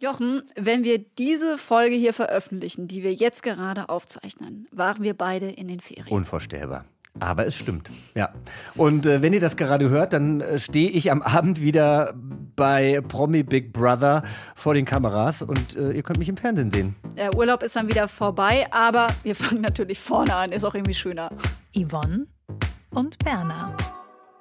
Jochen, wenn wir diese Folge hier veröffentlichen, die wir jetzt gerade aufzeichnen, waren wir beide in den Ferien. Unvorstellbar. Aber es stimmt, ja. Und äh, wenn ihr das gerade hört, dann äh, stehe ich am Abend wieder bei Promi Big Brother vor den Kameras und äh, ihr könnt mich im Fernsehen sehen. Der Urlaub ist dann wieder vorbei, aber wir fangen natürlich vorne an, ist auch irgendwie schöner. Yvonne und Berna.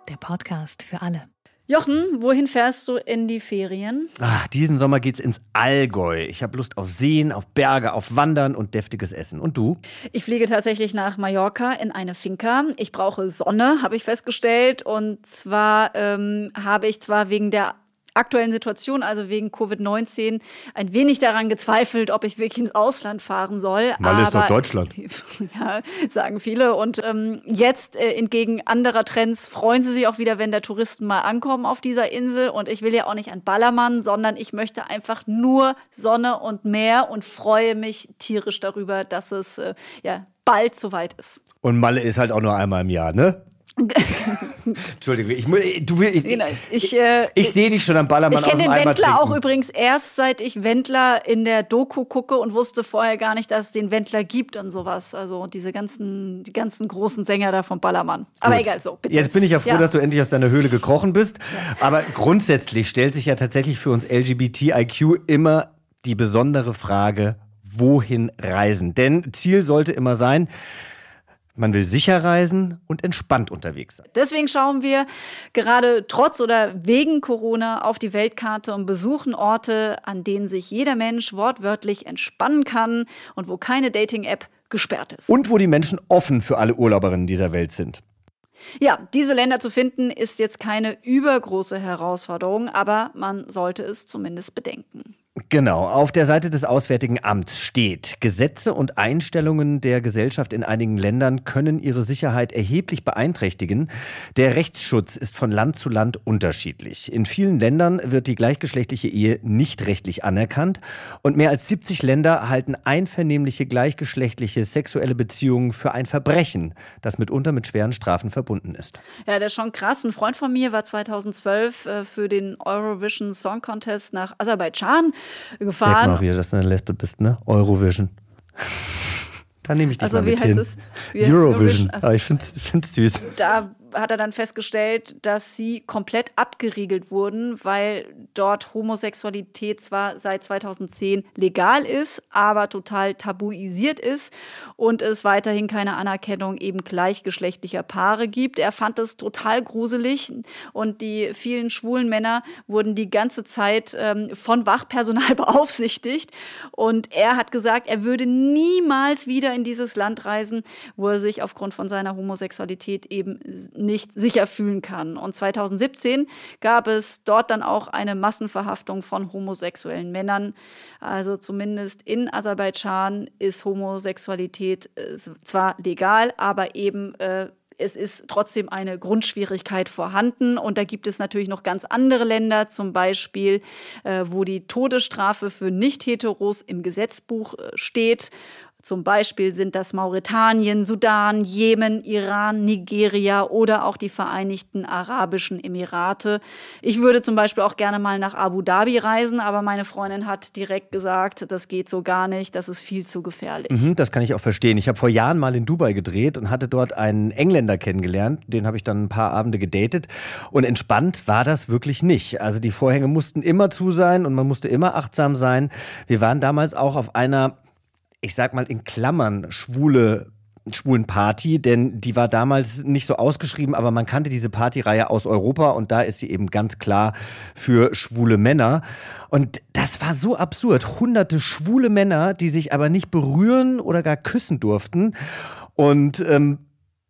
Der Podcast für alle. Jochen, wohin fährst du in die Ferien? Ach, diesen Sommer geht's ins Allgäu. Ich habe Lust auf Seen, auf Berge, auf Wandern und deftiges Essen. Und du? Ich fliege tatsächlich nach Mallorca in eine Finca. Ich brauche Sonne, habe ich festgestellt. Und zwar ähm, habe ich zwar wegen der aktuellen Situation, also wegen Covid-19, ein wenig daran gezweifelt, ob ich wirklich ins Ausland fahren soll. Mal ist doch Deutschland. Ja, sagen viele. Und ähm, jetzt äh, entgegen anderer Trends freuen sie sich auch wieder, wenn da Touristen mal ankommen auf dieser Insel. Und ich will ja auch nicht an Ballermann, sondern ich möchte einfach nur Sonne und Meer und freue mich tierisch darüber, dass es äh, ja bald soweit ist. Und Malle ist halt auch nur einmal im Jahr, ne? Entschuldigung, ich, du, ich, ich, äh, ich sehe dich schon am Ballermann Ich kenne den Wendler trinken. auch übrigens erst, seit ich Wendler in der Doku gucke und wusste vorher gar nicht, dass es den Wendler gibt und sowas. Also diese ganzen, die ganzen großen Sänger da vom Ballermann. Aber Gut. egal, so, bitte. Jetzt bin ich ja froh, ja. dass du endlich aus deiner Höhle gekrochen bist. Ja. Aber grundsätzlich stellt sich ja tatsächlich für uns LGBTIQ immer die besondere Frage, wohin reisen? Denn Ziel sollte immer sein, man will sicher reisen und entspannt unterwegs sein. Deswegen schauen wir gerade trotz oder wegen Corona auf die Weltkarte und besuchen Orte, an denen sich jeder Mensch wortwörtlich entspannen kann und wo keine Dating-App gesperrt ist. Und wo die Menschen offen für alle Urlauberinnen dieser Welt sind. Ja, diese Länder zu finden, ist jetzt keine übergroße Herausforderung, aber man sollte es zumindest bedenken. Genau, auf der Seite des Auswärtigen Amts steht, Gesetze und Einstellungen der Gesellschaft in einigen Ländern können ihre Sicherheit erheblich beeinträchtigen. Der Rechtsschutz ist von Land zu Land unterschiedlich. In vielen Ländern wird die gleichgeschlechtliche Ehe nicht rechtlich anerkannt und mehr als 70 Länder halten einvernehmliche gleichgeschlechtliche sexuelle Beziehungen für ein Verbrechen, das mitunter mit schweren Strafen verbunden ist. Ja, das ist schon krass. Ein Freund von mir war 2012 äh, für den Eurovision Song Contest nach Aserbaidschan gefahren. Merk mal wieder, dass du eine Lesbe bist, ne? Eurovision. da nehme ich dich also, mal mit hin. Es? Eurovision. Eurovision. Also, Aber ich finde es süß. Da hat er dann festgestellt, dass sie komplett abgeriegelt wurden, weil dort Homosexualität zwar seit 2010 legal ist, aber total tabuisiert ist und es weiterhin keine Anerkennung eben gleichgeschlechtlicher Paare gibt. Er fand es total gruselig und die vielen schwulen Männer wurden die ganze Zeit ähm, von Wachpersonal beaufsichtigt und er hat gesagt, er würde niemals wieder in dieses Land reisen, wo er sich aufgrund von seiner Homosexualität eben nicht sicher fühlen kann. Und 2017 gab es dort dann auch eine Massenverhaftung von homosexuellen Männern. Also zumindest in Aserbaidschan ist Homosexualität äh, zwar legal, aber eben äh, es ist trotzdem eine Grundschwierigkeit vorhanden. Und da gibt es natürlich noch ganz andere Länder, zum Beispiel, äh, wo die Todesstrafe für Nicht-Heteros im Gesetzbuch äh, steht. Zum Beispiel sind das Mauretanien, Sudan, Jemen, Iran, Nigeria oder auch die Vereinigten Arabischen Emirate. Ich würde zum Beispiel auch gerne mal nach Abu Dhabi reisen, aber meine Freundin hat direkt gesagt, das geht so gar nicht, das ist viel zu gefährlich. Mhm, das kann ich auch verstehen. Ich habe vor Jahren mal in Dubai gedreht und hatte dort einen Engländer kennengelernt. Den habe ich dann ein paar Abende gedatet. Und entspannt war das wirklich nicht. Also die Vorhänge mussten immer zu sein und man musste immer achtsam sein. Wir waren damals auch auf einer ich sag mal in Klammern, schwule schwulen Party, denn die war damals nicht so ausgeschrieben, aber man kannte diese Partyreihe aus Europa und da ist sie eben ganz klar für schwule Männer. Und das war so absurd. Hunderte schwule Männer, die sich aber nicht berühren oder gar küssen durften. Und ähm,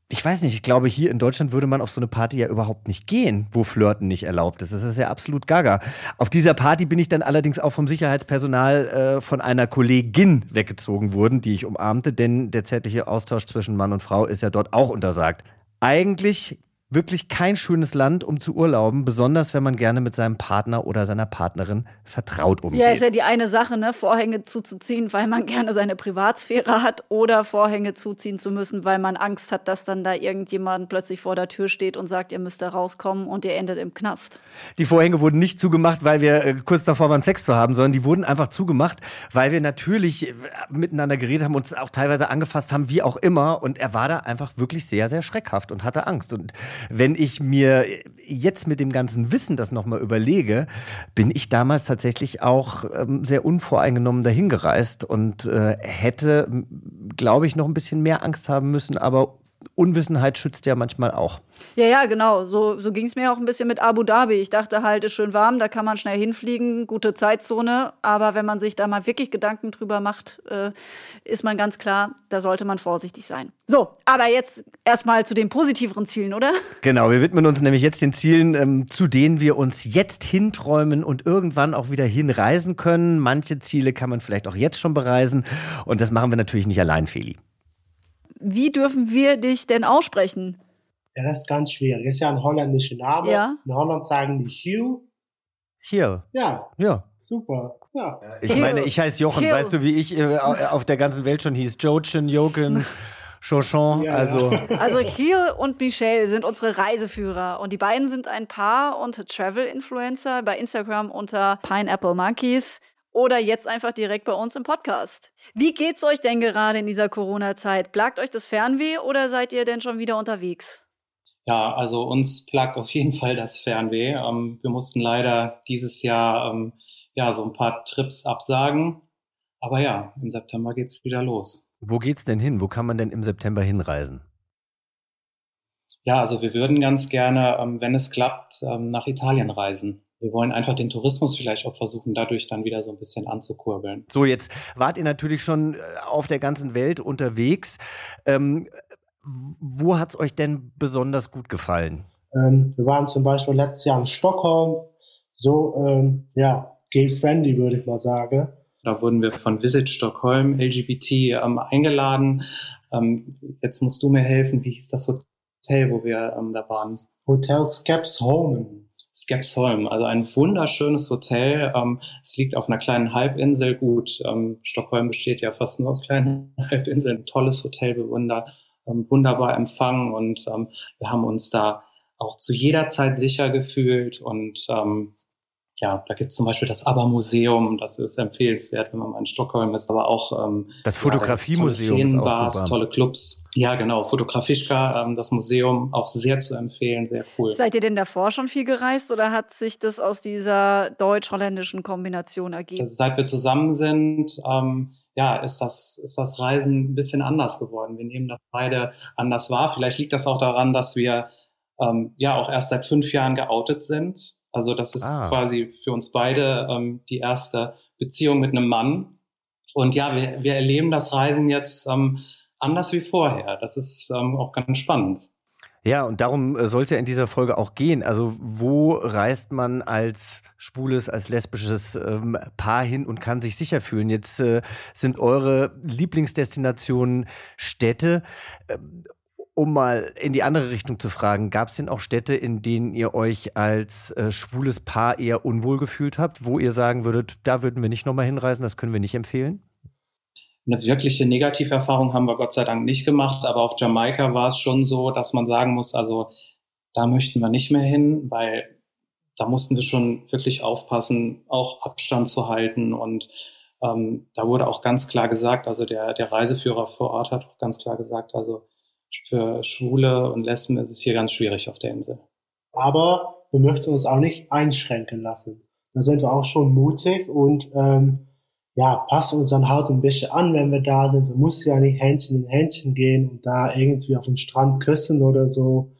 ich weiß nicht, ich glaube, hier in Deutschland würde man auf so eine Party ja überhaupt nicht gehen, wo Flirten nicht erlaubt ist. Das ist ja absolut gaga. Auf dieser Party bin ich dann allerdings auch vom Sicherheitspersonal äh, von einer Kollegin weggezogen worden, die ich umarmte, denn der zärtliche Austausch zwischen Mann und Frau ist ja dort auch untersagt. Eigentlich wirklich kein schönes Land, um zu urlauben, besonders wenn man gerne mit seinem Partner oder seiner Partnerin vertraut umgeht. Ja, ist ja die eine Sache, ne? Vorhänge zuzuziehen, weil man gerne seine Privatsphäre hat oder Vorhänge zuziehen zu müssen, weil man Angst hat, dass dann da irgendjemand plötzlich vor der Tür steht und sagt, ihr müsst da rauskommen und ihr endet im Knast. Die Vorhänge wurden nicht zugemacht, weil wir äh, kurz davor waren, Sex zu haben, sondern die wurden einfach zugemacht, weil wir natürlich äh, miteinander geredet haben, uns auch teilweise angefasst haben, wie auch immer. Und er war da einfach wirklich sehr, sehr schreckhaft und hatte Angst. Und wenn ich mir jetzt mit dem ganzen Wissen das nochmal überlege, bin ich damals tatsächlich auch ähm, sehr unvoreingenommen dahingereist und äh, hätte, glaube ich, noch ein bisschen mehr Angst haben müssen, aber Unwissenheit schützt ja manchmal auch. Ja, ja, genau. So, so ging es mir auch ein bisschen mit Abu Dhabi. Ich dachte halt, ist schön warm, da kann man schnell hinfliegen, gute Zeitzone. Aber wenn man sich da mal wirklich Gedanken drüber macht, äh, ist man ganz klar, da sollte man vorsichtig sein. So, aber jetzt erstmal zu den positiveren Zielen, oder? Genau, wir widmen uns nämlich jetzt den Zielen, ähm, zu denen wir uns jetzt hinträumen und irgendwann auch wieder hinreisen können. Manche Ziele kann man vielleicht auch jetzt schon bereisen. Und das machen wir natürlich nicht allein, Feli. Wie dürfen wir dich denn aussprechen? Ja, das ist ganz schwierig. Das ist ja ein holländischer Name. Ja. In Holland sagen die Hugh. Hier. Ja, Ja. super. Ja. Ich Hill. meine, ich heiße Jochen. Hill. Weißt du, wie ich äh, auf der ganzen Welt schon hieß? Jochen, Jochen, Chauchon. Ja, also. ja. Also Heel und Michelle sind unsere Reiseführer und die beiden sind ein Paar und Travel-Influencer bei Instagram unter Pineapple Monkeys oder jetzt einfach direkt bei uns im Podcast. Wie geht's euch denn gerade in dieser Corona-Zeit? Plagt euch das Fernweh oder seid ihr denn schon wieder unterwegs? Ja, also uns plagt auf jeden Fall das Fernweh. Ähm, wir mussten leider dieses Jahr ähm, ja so ein paar Trips absagen. Aber ja, im September geht's wieder los. Wo geht's denn hin? Wo kann man denn im September hinreisen? Ja, also wir würden ganz gerne, ähm, wenn es klappt, ähm, nach Italien reisen. Wir wollen einfach den Tourismus vielleicht auch versuchen, dadurch dann wieder so ein bisschen anzukurbeln. So, jetzt wart ihr natürlich schon äh, auf der ganzen Welt unterwegs. Ähm, wo hat's euch denn besonders gut gefallen? Ähm, wir waren zum Beispiel letztes Jahr in Stockholm. So, ähm, ja, gay-friendly, würde ich mal sagen. Da wurden wir von Visit Stockholm LGBT ähm, eingeladen. Ähm, jetzt musst du mir helfen, wie hieß das Hotel, wo wir ähm, da waren? Hotel Skepsholmen. Skepsholm, also ein wunderschönes Hotel. Ähm, es liegt auf einer kleinen Halbinsel. Gut, ähm, Stockholm besteht ja fast nur aus kleinen Halbinseln. Tolles Hotel, da ähm, wunderbar empfangen und ähm, wir haben uns da auch zu jeder Zeit sicher gefühlt und ähm, ja, da gibt es zum Beispiel das ABBA-Museum, das ist empfehlenswert, wenn man mal in Stockholm ist, aber auch ähm, Das ja, da Fotografiemuseum tolle ist auch Szenenbars, super. tolle Clubs. Ja, genau, Fotografischka, ähm, das Museum, auch sehr zu empfehlen, sehr cool. Seid ihr denn davor schon viel gereist oder hat sich das aus dieser deutsch-holländischen Kombination ergeben? Also seit wir zusammen sind, ähm, ja, ist das, ist das Reisen ein bisschen anders geworden. Wir nehmen das beide anders wahr. Vielleicht liegt das auch daran, dass wir ähm, ja auch erst seit fünf Jahren geoutet sind. Also das ist Ah. quasi für uns beide ähm, die erste Beziehung mit einem Mann. Und ja, wir, wir erleben das Reisen jetzt ähm, anders wie vorher. Das ist ähm, auch ganz spannend. Ja, und darum soll es ja in dieser Folge auch gehen. Also, wo reist man als schwules, als lesbisches ähm, Paar hin und kann sich sicher fühlen? Jetzt äh, sind eure Lieblingsdestinationen Städte. Ähm, um mal in die andere Richtung zu fragen, gab es denn auch Städte, in denen ihr euch als äh, schwules Paar eher unwohl gefühlt habt, wo ihr sagen würdet, da würden wir nicht nochmal hinreisen, das können wir nicht empfehlen? Eine wirkliche Negativerfahrung haben wir Gott sei Dank nicht gemacht, aber auf Jamaika war es schon so, dass man sagen muss, also da möchten wir nicht mehr hin, weil da mussten wir schon wirklich aufpassen, auch Abstand zu halten und ähm, da wurde auch ganz klar gesagt, also der, der Reiseführer vor Ort hat auch ganz klar gesagt, also für Schwule und Lesben ist es hier ganz schwierig auf der Insel. Aber wir möchten uns auch nicht einschränken lassen. Da sind wir auch schon mutig und ähm, ja, passen uns dann halt ein bisschen an, wenn wir da sind. Wir müssen ja nicht Händchen in Händchen gehen und da irgendwie auf dem Strand küssen oder so.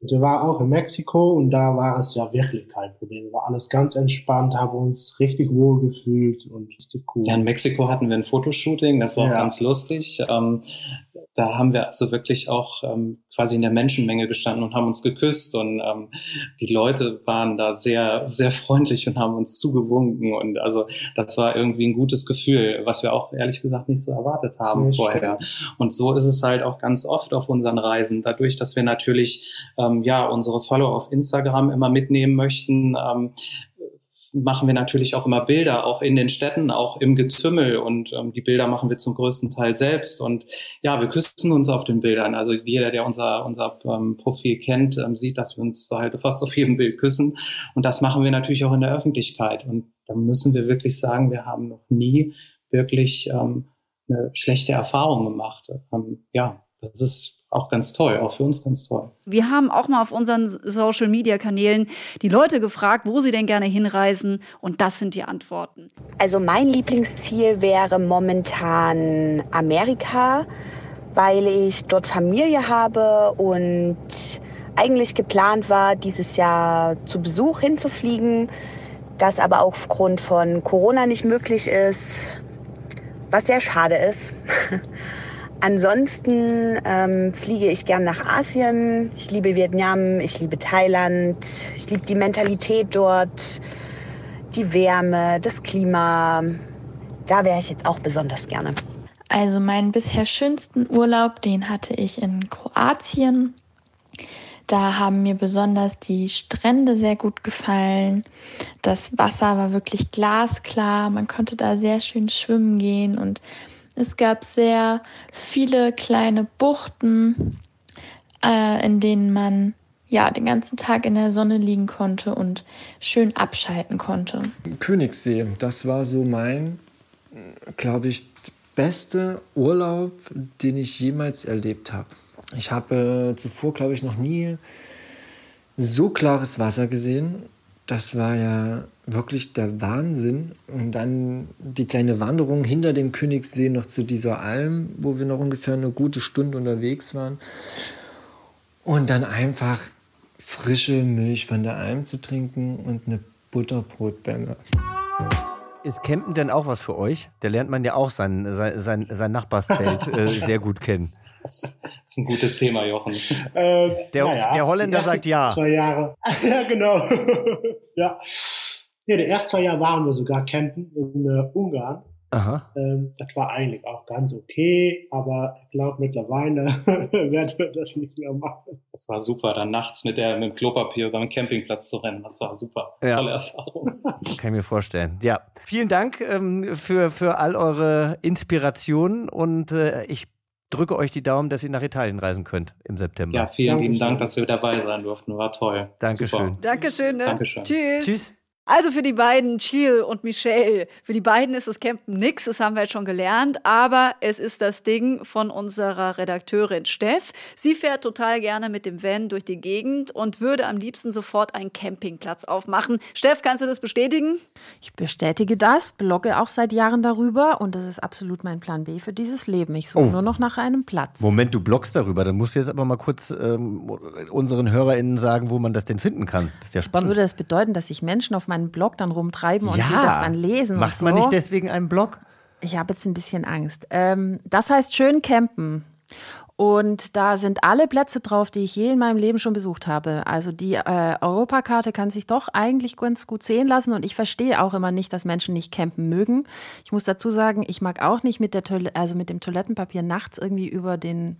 Und wir waren auch in Mexiko und da war es ja wirklich kein Problem. War alles ganz entspannt, haben uns richtig wohl gefühlt und richtig cool. Ja, in Mexiko hatten wir ein Fotoshooting, das war auch Ja. ganz lustig. Ähm, da haben wir also wirklich auch ähm, quasi in der Menschenmenge gestanden und haben uns geküsst und ähm, die Leute waren da sehr, sehr freundlich und haben uns zugewunken und also das war irgendwie ein gutes Gefühl, was wir auch ehrlich gesagt nicht so erwartet haben ja, vorher. Und so ist es halt auch ganz oft auf unseren Reisen, dadurch, dass wir natürlich ähm, ja unsere Follower auf Instagram immer mitnehmen möchten, ähm, machen wir natürlich auch immer Bilder, auch in den Städten, auch im Gezümmel und ähm, die Bilder machen wir zum größten Teil selbst und ja, wir küssen uns auf den Bildern. Also jeder, der unser, unser ähm, Profil kennt, ähm, sieht, dass wir uns halt fast auf jedem Bild küssen und das machen wir natürlich auch in der Öffentlichkeit und da müssen wir wirklich sagen, wir haben noch nie wirklich ähm, eine schlechte Erfahrung gemacht. Ähm, ja, das ist auch ganz toll, auch für uns ganz toll. Wir haben auch mal auf unseren Social-Media-Kanälen die Leute gefragt, wo sie denn gerne hinreisen und das sind die Antworten. Also mein Lieblingsziel wäre momentan Amerika, weil ich dort Familie habe und eigentlich geplant war, dieses Jahr zu Besuch hinzufliegen, das aber aufgrund von Corona nicht möglich ist, was sehr schade ist. Ansonsten ähm, fliege ich gern nach Asien. Ich liebe Vietnam, ich liebe Thailand, ich liebe die Mentalität dort, die Wärme, das Klima. Da wäre ich jetzt auch besonders gerne. Also meinen bisher schönsten Urlaub, den hatte ich in Kroatien. Da haben mir besonders die Strände sehr gut gefallen. Das Wasser war wirklich glasklar. Man konnte da sehr schön schwimmen gehen und es gab sehr viele kleine Buchten, äh, in denen man ja den ganzen Tag in der Sonne liegen konnte und schön abschalten konnte. Königssee, das war so mein, glaube ich, beste Urlaub, den ich jemals erlebt habe. Ich habe äh, zuvor, glaube ich, noch nie so klares Wasser gesehen das war ja wirklich der Wahnsinn. Und dann die kleine Wanderung hinter dem Königssee noch zu dieser Alm, wo wir noch ungefähr eine gute Stunde unterwegs waren. Und dann einfach frische Milch von der Alm zu trinken und eine Butterbrotbämme. Ist Campen denn auch was für euch? Da lernt man ja auch sein, sein, sein, sein Nachbarszelt äh, sehr gut kennen. Das ist ein gutes Thema, Jochen. Äh, der, ja, der, Holländer sagt ja. Zwei Jahre. ja, genau. ja. Ja, die ersten zwei Jahre waren wir sogar campen in äh, Ungarn. Aha. Ähm, das war eigentlich auch ganz okay, aber ich glaube mittlerweile werden wir das nicht mehr machen. Das war super, dann nachts mit, der, mit dem Klopapier über den Campingplatz zu rennen. Das war super. Ja. Tolle Erfahrung. Kann ich mir vorstellen. Ja, vielen Dank ähm, für, für all eure Inspirationen und äh, ich drücke euch die Daumen, dass ihr nach Italien reisen könnt im September. Ja, vielen Dankeschön. lieben Dank, dass wir dabei sein durften. War toll. Dankeschön. Super. Dankeschön. Ne? Dankeschön. Tschüss. Tschüss. Also für die beiden, Chill und Michelle, für die beiden ist das Campen nix, das haben wir jetzt schon gelernt, aber es ist das Ding von unserer Redakteurin Steff. Sie fährt total gerne mit dem Van durch die Gegend und würde am liebsten sofort einen Campingplatz aufmachen. Steff, kannst du das bestätigen? Ich bestätige das, blogge auch seit Jahren darüber und das ist absolut mein Plan B für dieses Leben. Ich suche oh. nur noch nach einem Platz. Moment, du bloggst darüber, dann musst du jetzt aber mal kurz ähm, unseren HörerInnen sagen, wo man das denn finden kann. Das ist ja spannend. Würde das bedeuten, dass sich Menschen auf meinem meinen Blog dann rumtreiben und ja. die das dann lesen. Macht so. man nicht deswegen einen Blog? Ich habe jetzt ein bisschen Angst. Ähm, das heißt schön campen. Und da sind alle Plätze drauf, die ich je in meinem Leben schon besucht habe. Also die äh, Europakarte kann sich doch eigentlich ganz gut sehen lassen. Und ich verstehe auch immer nicht, dass Menschen nicht campen mögen. Ich muss dazu sagen, ich mag auch nicht mit, der also mit dem Toilettenpapier nachts irgendwie über den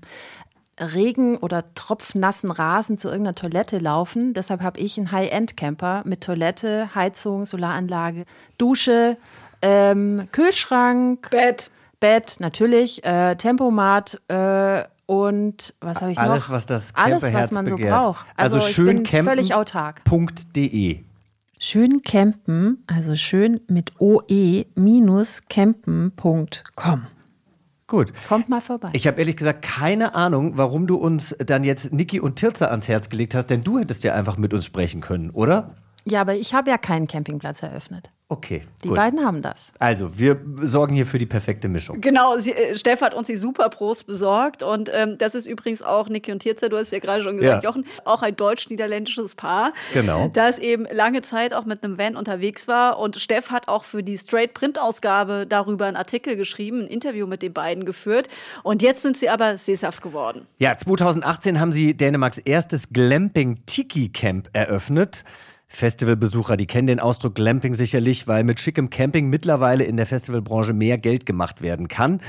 Regen- oder tropfnassen Rasen zu irgendeiner Toilette laufen. Deshalb habe ich einen High-End-Camper mit Toilette, Heizung, Solaranlage, Dusche, ähm, Kühlschrank, Bett, Bett natürlich, äh, Tempomat äh, und was habe ich Alles, noch? was das Alles, was man begehrt. so braucht. Also, also schön ich bin völlig autark. .de Schön campen, also schön mit oe-campen.com. Gut. Kommt mal vorbei. Ich habe ehrlich gesagt keine Ahnung, warum du uns dann jetzt Niki und Tirza ans Herz gelegt hast, denn du hättest ja einfach mit uns sprechen können, oder? Ja, aber ich habe ja keinen Campingplatz eröffnet. Okay. Die gut. beiden haben das. Also, wir sorgen hier für die perfekte Mischung. Genau, sie, äh, Steff hat uns die Superpros besorgt und ähm, das ist übrigens auch Niki und Tirza, du hast ja gerade schon gesagt, Ja. Jochen, auch ein deutsch-niederländisches Paar, Genau. das eben lange Zeit auch mit einem Van unterwegs war und Steff hat auch für die Straight-Print-Ausgabe darüber einen Artikel geschrieben, ein Interview mit den beiden geführt und jetzt sind sie aber sesshaft geworden. Ja, 2018 haben sie Dänemarks erstes Glamping Tiki Camp eröffnet. Festivalbesucher, die kennen den Ausdruck Glamping sicherlich, weil mit schickem Camping mittlerweile in der Festivalbranche mehr Geld gemacht werden kann.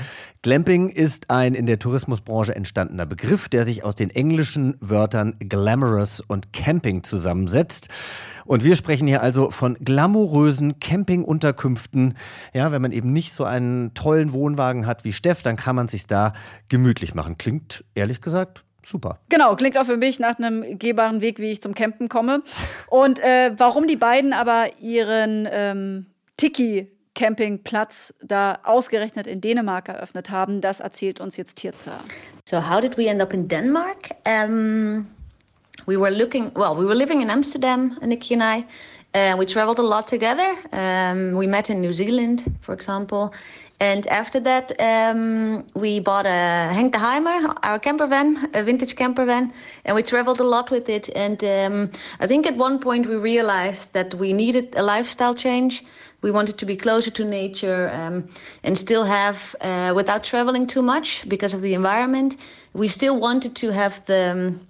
Glamping ist ein in der Tourismusbranche entstandener Begriff, der sich aus den englischen Wörtern glamorous und Camping zusammensetzt. Und wir sprechen hier also von glamourösen Campingunterkünften. Ja, wenn man eben nicht so einen tollen Wohnwagen hat wie Steff, dann kann man sich da gemütlich machen. Klingt ehrlich gesagt super. Genau, klingt auch für mich nach einem gehbaren Weg, wie ich zum Campen komme. Und äh, warum die beiden aber ihren ähm, Tiki-Campingplatz da ausgerechnet in Dänemark eröffnet haben, das erzählt uns jetzt Tirza. So how did we end up in Denmark? Um, we were looking. Well, we were living in Amsterdam, Nikki and I. Uh, we traveled a lot together. Um, we met in New Zealand, for example. And after that, um, we bought a Henk our camper van, a vintage camper van, and we traveled a lot with it. And um, I think at one point we realized that we needed a lifestyle change. We wanted to be closer to nature um, and still have, uh, without traveling too much because of the environment, we still wanted to have the. Um,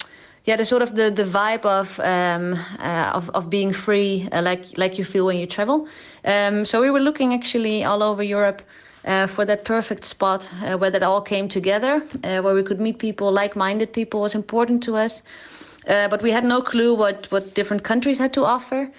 yeah, the sort of the, the vibe of um, uh, of of being free, uh, like like you feel when you travel. Um, so we were looking actually all over Europe uh, for that perfect spot uh, where that all came together, uh, where we could meet people, like-minded people was important to us. Uh, but we had no clue what what different countries had to offer.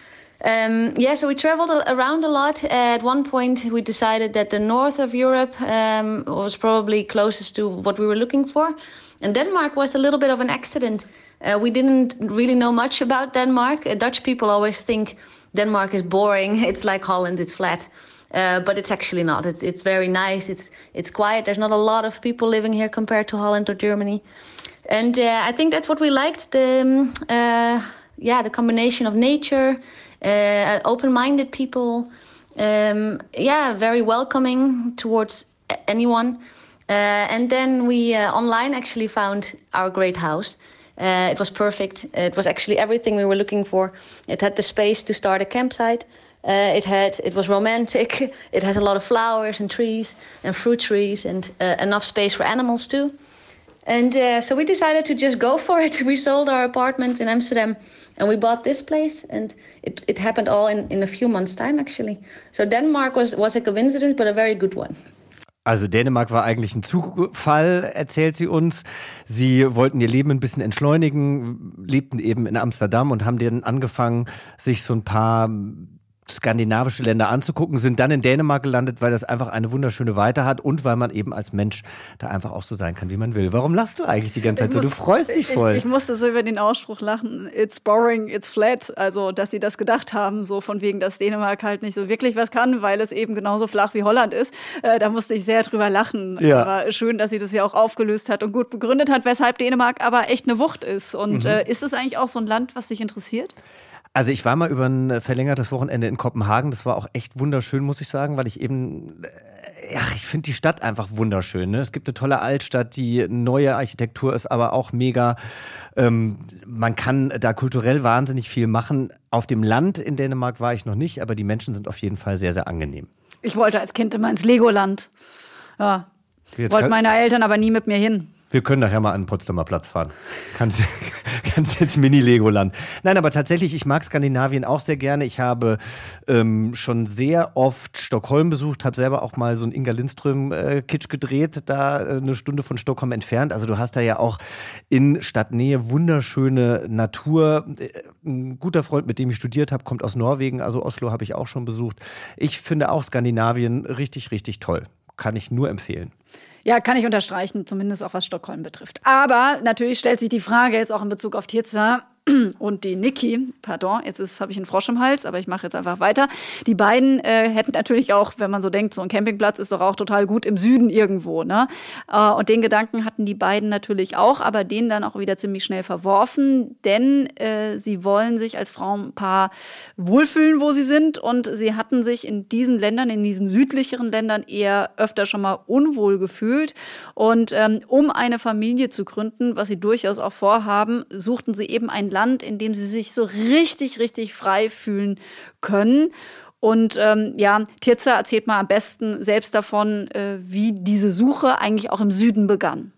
Um, yeah, so we traveled around a lot. at one point, we decided that the north of Europe um, was probably closest to what we were looking for. And Denmark was a little bit of an accident. Uh, we didn't really know much about Denmark. Uh, Dutch people always think Denmark is boring. It's like Holland, it's flat. Uh, but it's actually not. It's it's very nice. It's it's quiet. There's not a lot of people living here compared to Holland or Germany, and uh, I think that's what we liked. The um, uh, yeah, the combination of nature, uh, open-minded people, um, yeah, very welcoming towards anyone. Uh, and then we uh, online actually found our great house. Uh, it was perfect. It was actually everything we were looking for. It had the space to start a campsite. Uh, it had it was romantic. It has a lot of flowers and trees and fruit trees and uh, enough space for animals too. And uh, so we decided to just go for it. We sold our apartment in Amsterdam and we bought this place. And it, it happened all in, in a few months' time, actually. So Denmark was, was a coincidence, but a very good one. Also Dänemark war eigentlich ein Zufall, erzählt sie uns. Sie wollten ihr Leben ein bisschen entschleunigen, lebten eben in Amsterdam und haben dann angefangen, sich so ein paar skandinavische Länder anzugucken, sind dann in Dänemark gelandet, weil das einfach eine wunderschöne Weite hat und weil man eben als Mensch da einfach auch so sein kann, wie man will. Warum lachst du eigentlich die ganze Zeit so? Du freust dich voll. Ich, ich musste so über den Ausspruch lachen, it's boring, it's flat. Also, dass sie das gedacht haben, so von wegen, dass Dänemark halt nicht so wirklich was kann, weil es eben genauso flach wie Holland ist. Äh, da musste ich sehr drüber lachen. Ja. Aber schön, dass sie das ja auch aufgelöst hat und gut begründet hat, weshalb Dänemark aber echt eine Wucht ist. Und Mhm. äh, ist es eigentlich auch so ein Land, was dich interessiert? Also ich war mal über ein verlängertes Wochenende in Kopenhagen. Das war auch echt wunderschön, muss ich sagen, weil ich eben, äh, ja, ich finde die Stadt einfach wunderschön. Ne? Es gibt eine tolle Altstadt, die neue Architektur ist aber auch mega. Ähm, man kann da kulturell wahnsinnig viel machen. Auf dem Land in Dänemark war ich noch nicht, aber die Menschen sind auf jeden Fall sehr, sehr angenehm. Ich wollte als Kind immer ins Legoland. Ja. Jetzt Wollten meine Eltern aber nie mit mir hin. Wir können nachher mal an den Potsdamer Platz fahren. Kannst, kannst jetzt Mini-Legoland. Nein, aber tatsächlich, ich mag Skandinavien auch sehr gerne. Ich habe ähm, schon sehr oft Stockholm besucht, habe selber auch mal so einen Inga Lindström-Kitsch gedreht, da äh, eine Stunde von Stockholm entfernt. Also du hast da ja auch in Stadtnähe wunderschöne Natur. Äh, Ein guter Freund, mit dem ich studiert habe, kommt aus Norwegen, also Oslo habe ich auch schon besucht. Ich finde auch Skandinavien richtig, richtig toll. Kann ich nur empfehlen. Ja, kann ich unterstreichen, zumindest auch was Stockholm betrifft. Aber natürlich stellt sich die Frage jetzt auch in Bezug auf Tirza, und die Niki, pardon, jetzt habe ich einen Frosch im Hals, aber ich mache jetzt einfach weiter. Die beiden äh, hätten natürlich auch, wenn man so denkt, so ein Campingplatz ist doch auch total gut im Süden irgendwo. Ne? Äh, und den Gedanken hatten die beiden natürlich auch, aber den dann auch wieder ziemlich schnell verworfen, denn äh, sie wollen sich als Frauenpaar wohlfühlen, wo sie sind. Und sie hatten sich in diesen Ländern, in diesen südlicheren Ländern eher öfter schon mal unwohl gefühlt. Und ähm, um eine Familie zu gründen, was sie durchaus auch vorhaben, suchten sie eben ein Land, in dem sie sich so richtig, richtig frei fühlen können. Und ähm, ja, Tirza erzählt mal am besten selbst davon, äh, wie diese Suche eigentlich auch im Süden begann.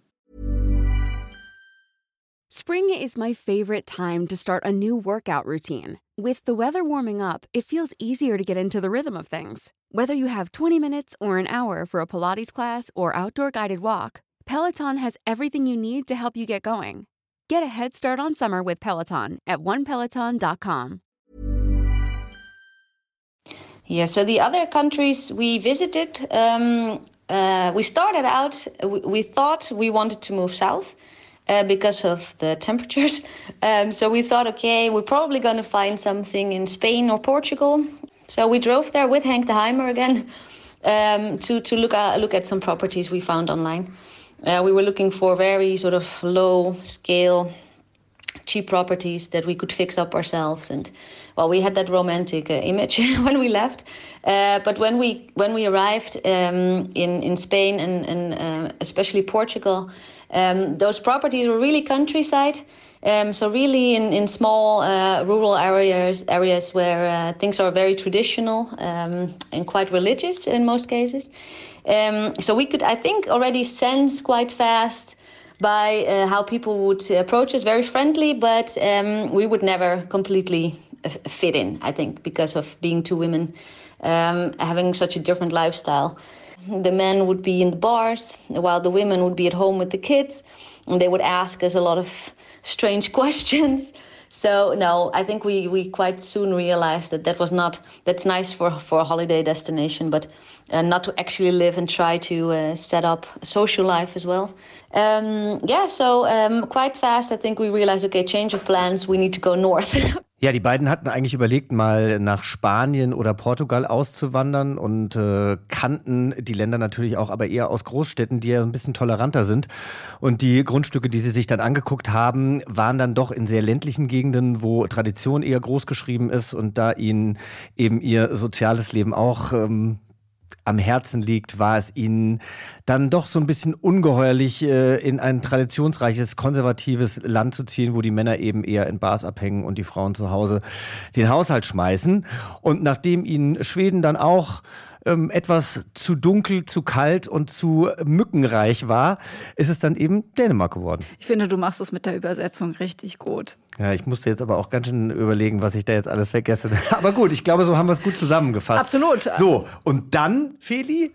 Spring is my favorite time to start a new workout routine. With the weather warming up, it feels easier to get into the rhythm of things. Whether you have 20 minutes or an hour for a Pilates class or outdoor guided walk, Peloton has everything you need to help you get going. Get a head start on summer with Peloton at onepeloton.com. Yeah, so the other countries we visited, um, uh, we started out, we, we, thought we wanted to move south uh, because of the temperatures. Um, so we thought, okay, we're probably going to find something in Spain or Portugal. So we drove there with Hank de Heimer again um, to, to look, at, look at some properties we found online. Uh, we were looking for very sort of low scale, cheap properties that we could fix up ourselves. And well, we had that romantic uh, image when we left. Uh, but when we when we arrived um, in in Spain and and uh, especially Portugal, um, those properties were really countryside. Um, so really in, in small uh, rural areas areas where uh, things are very traditional um, and quite religious in most cases. Um, so we could, I think, already sense quite fast by uh, how people would approach us, very friendly, but um, we would never completely fit in, I think, because of being two women um, having such a different lifestyle. The men would be in the bars, while the women would be at home with the kids, and they would ask us a lot of strange questions. So no, I think we, we quite soon realized that that was not that's nice for for a holiday destination, but uh, not to actually live and try to uh, set up a social life as well. Um, yeah, so um, quite fast, I think we realized, okay, change of plans, we need to go north. Ja, die beiden hatten eigentlich überlegt, mal nach Spanien oder Portugal auszuwandern und äh, kannten die Länder natürlich auch, aber eher aus Großstädten, die ja ein bisschen toleranter sind. Und die Grundstücke, die sie sich dann angeguckt haben, waren dann doch in sehr ländlichen Gegenden, wo Tradition eher groß geschrieben ist und da ihnen eben ihr soziales Leben auch ähm, am Herzen liegt, war es ihnen dann doch so ein bisschen ungeheuerlich, äh, in ein traditionsreiches, konservatives Land zu ziehen, wo die Männer eben eher in Bars abhängen und die Frauen zu Hause den Haushalt schmeißen. Und nachdem ihnen Schweden dann auch ähm, etwas zu dunkel, zu kalt und zu mückenreich war, ist es dann eben Dänemark geworden. Ich finde, du machst es mit der Übersetzung richtig gut. Ja, ich musste jetzt aber auch ganz schön überlegen, was ich da jetzt alles vergesse. Aber gut, ich glaube, so haben wir es gut zusammengefasst. Absolut. So, und dann, Feli,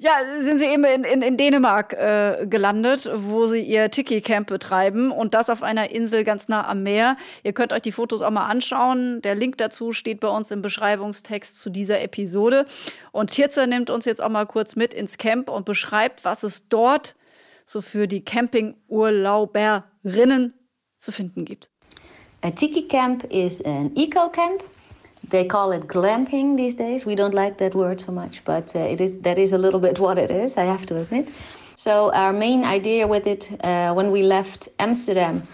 ja, sind sie eben in, in, in Dänemark äh, gelandet, wo sie ihr Tiki-Camp betreiben und das auf einer Insel ganz nah am Meer. Ihr könnt euch die Fotos auch mal anschauen. Der Link dazu steht bei uns im Beschreibungstext zu dieser Episode. Und Tirza nimmt uns jetzt auch mal kurz mit ins Camp und beschreibt, was es dort so für die Campingurlauberinnen zu finden gibt. A Tiki Camp is an eco camp they call it glamping these days. We don't like that word so much, but uh, it is that is a little bit what it is. I have to admit. So our main idea with it uh, when we left Amsterdam.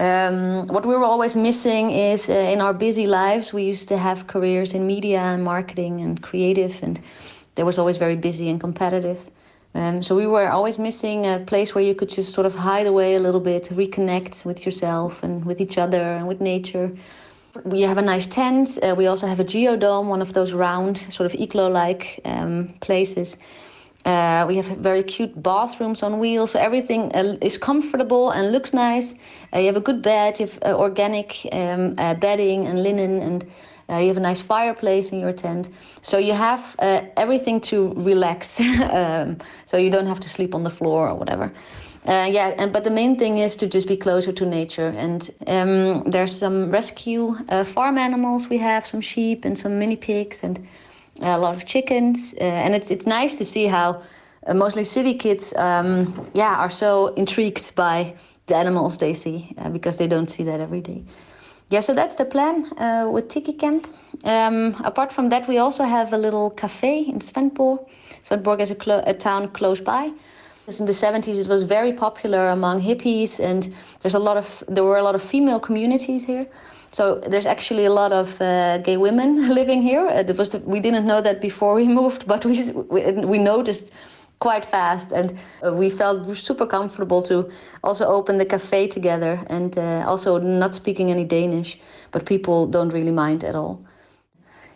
Um, what we were always missing is uh, in our busy lives, we used to have careers in media and marketing and creative, and there was always very busy and competitive. Um, so we were always missing a place where you could just sort of hide away a little bit, reconnect with yourself and with each other and with nature we have a nice tent. Uh, we also have a geodome, one of those round, sort of igloo-like um, places. Uh, we have very cute bathrooms on wheels, so everything uh, is comfortable and looks nice. Uh, you have a good bed, you have uh, organic um, uh, bedding and linen, and you have a nice fireplace in your tent. So you have everything to relax, um, so you don't have to sleep on the floor or whatever. Uh, yeah, and but the main thing is to just be closer to nature. And um, there's some rescue uh, farm animals. We have some sheep and some mini pigs and a lot of chickens. Uh, and it's it's nice to see how uh, mostly city kids, um, yeah, are so intrigued by the animals they see uh, because they don't see that every day. Yeah, so that's the plan uh, with Tiki Camp. Um, apart from that, we also have a little cafe in Svenborg. Svenborg is a, a town close by. In the 70s, it was very popular among hippies, and there's a lot of there were a lot of female communities here. So there's actually a lot of uh, gay women living here. Uh, was the, we didn't know that before we moved, but we we, we noticed quite fast, and uh, we felt super comfortable to also open the cafe together, and uh, also not speaking any Danish, but people don't really mind at all.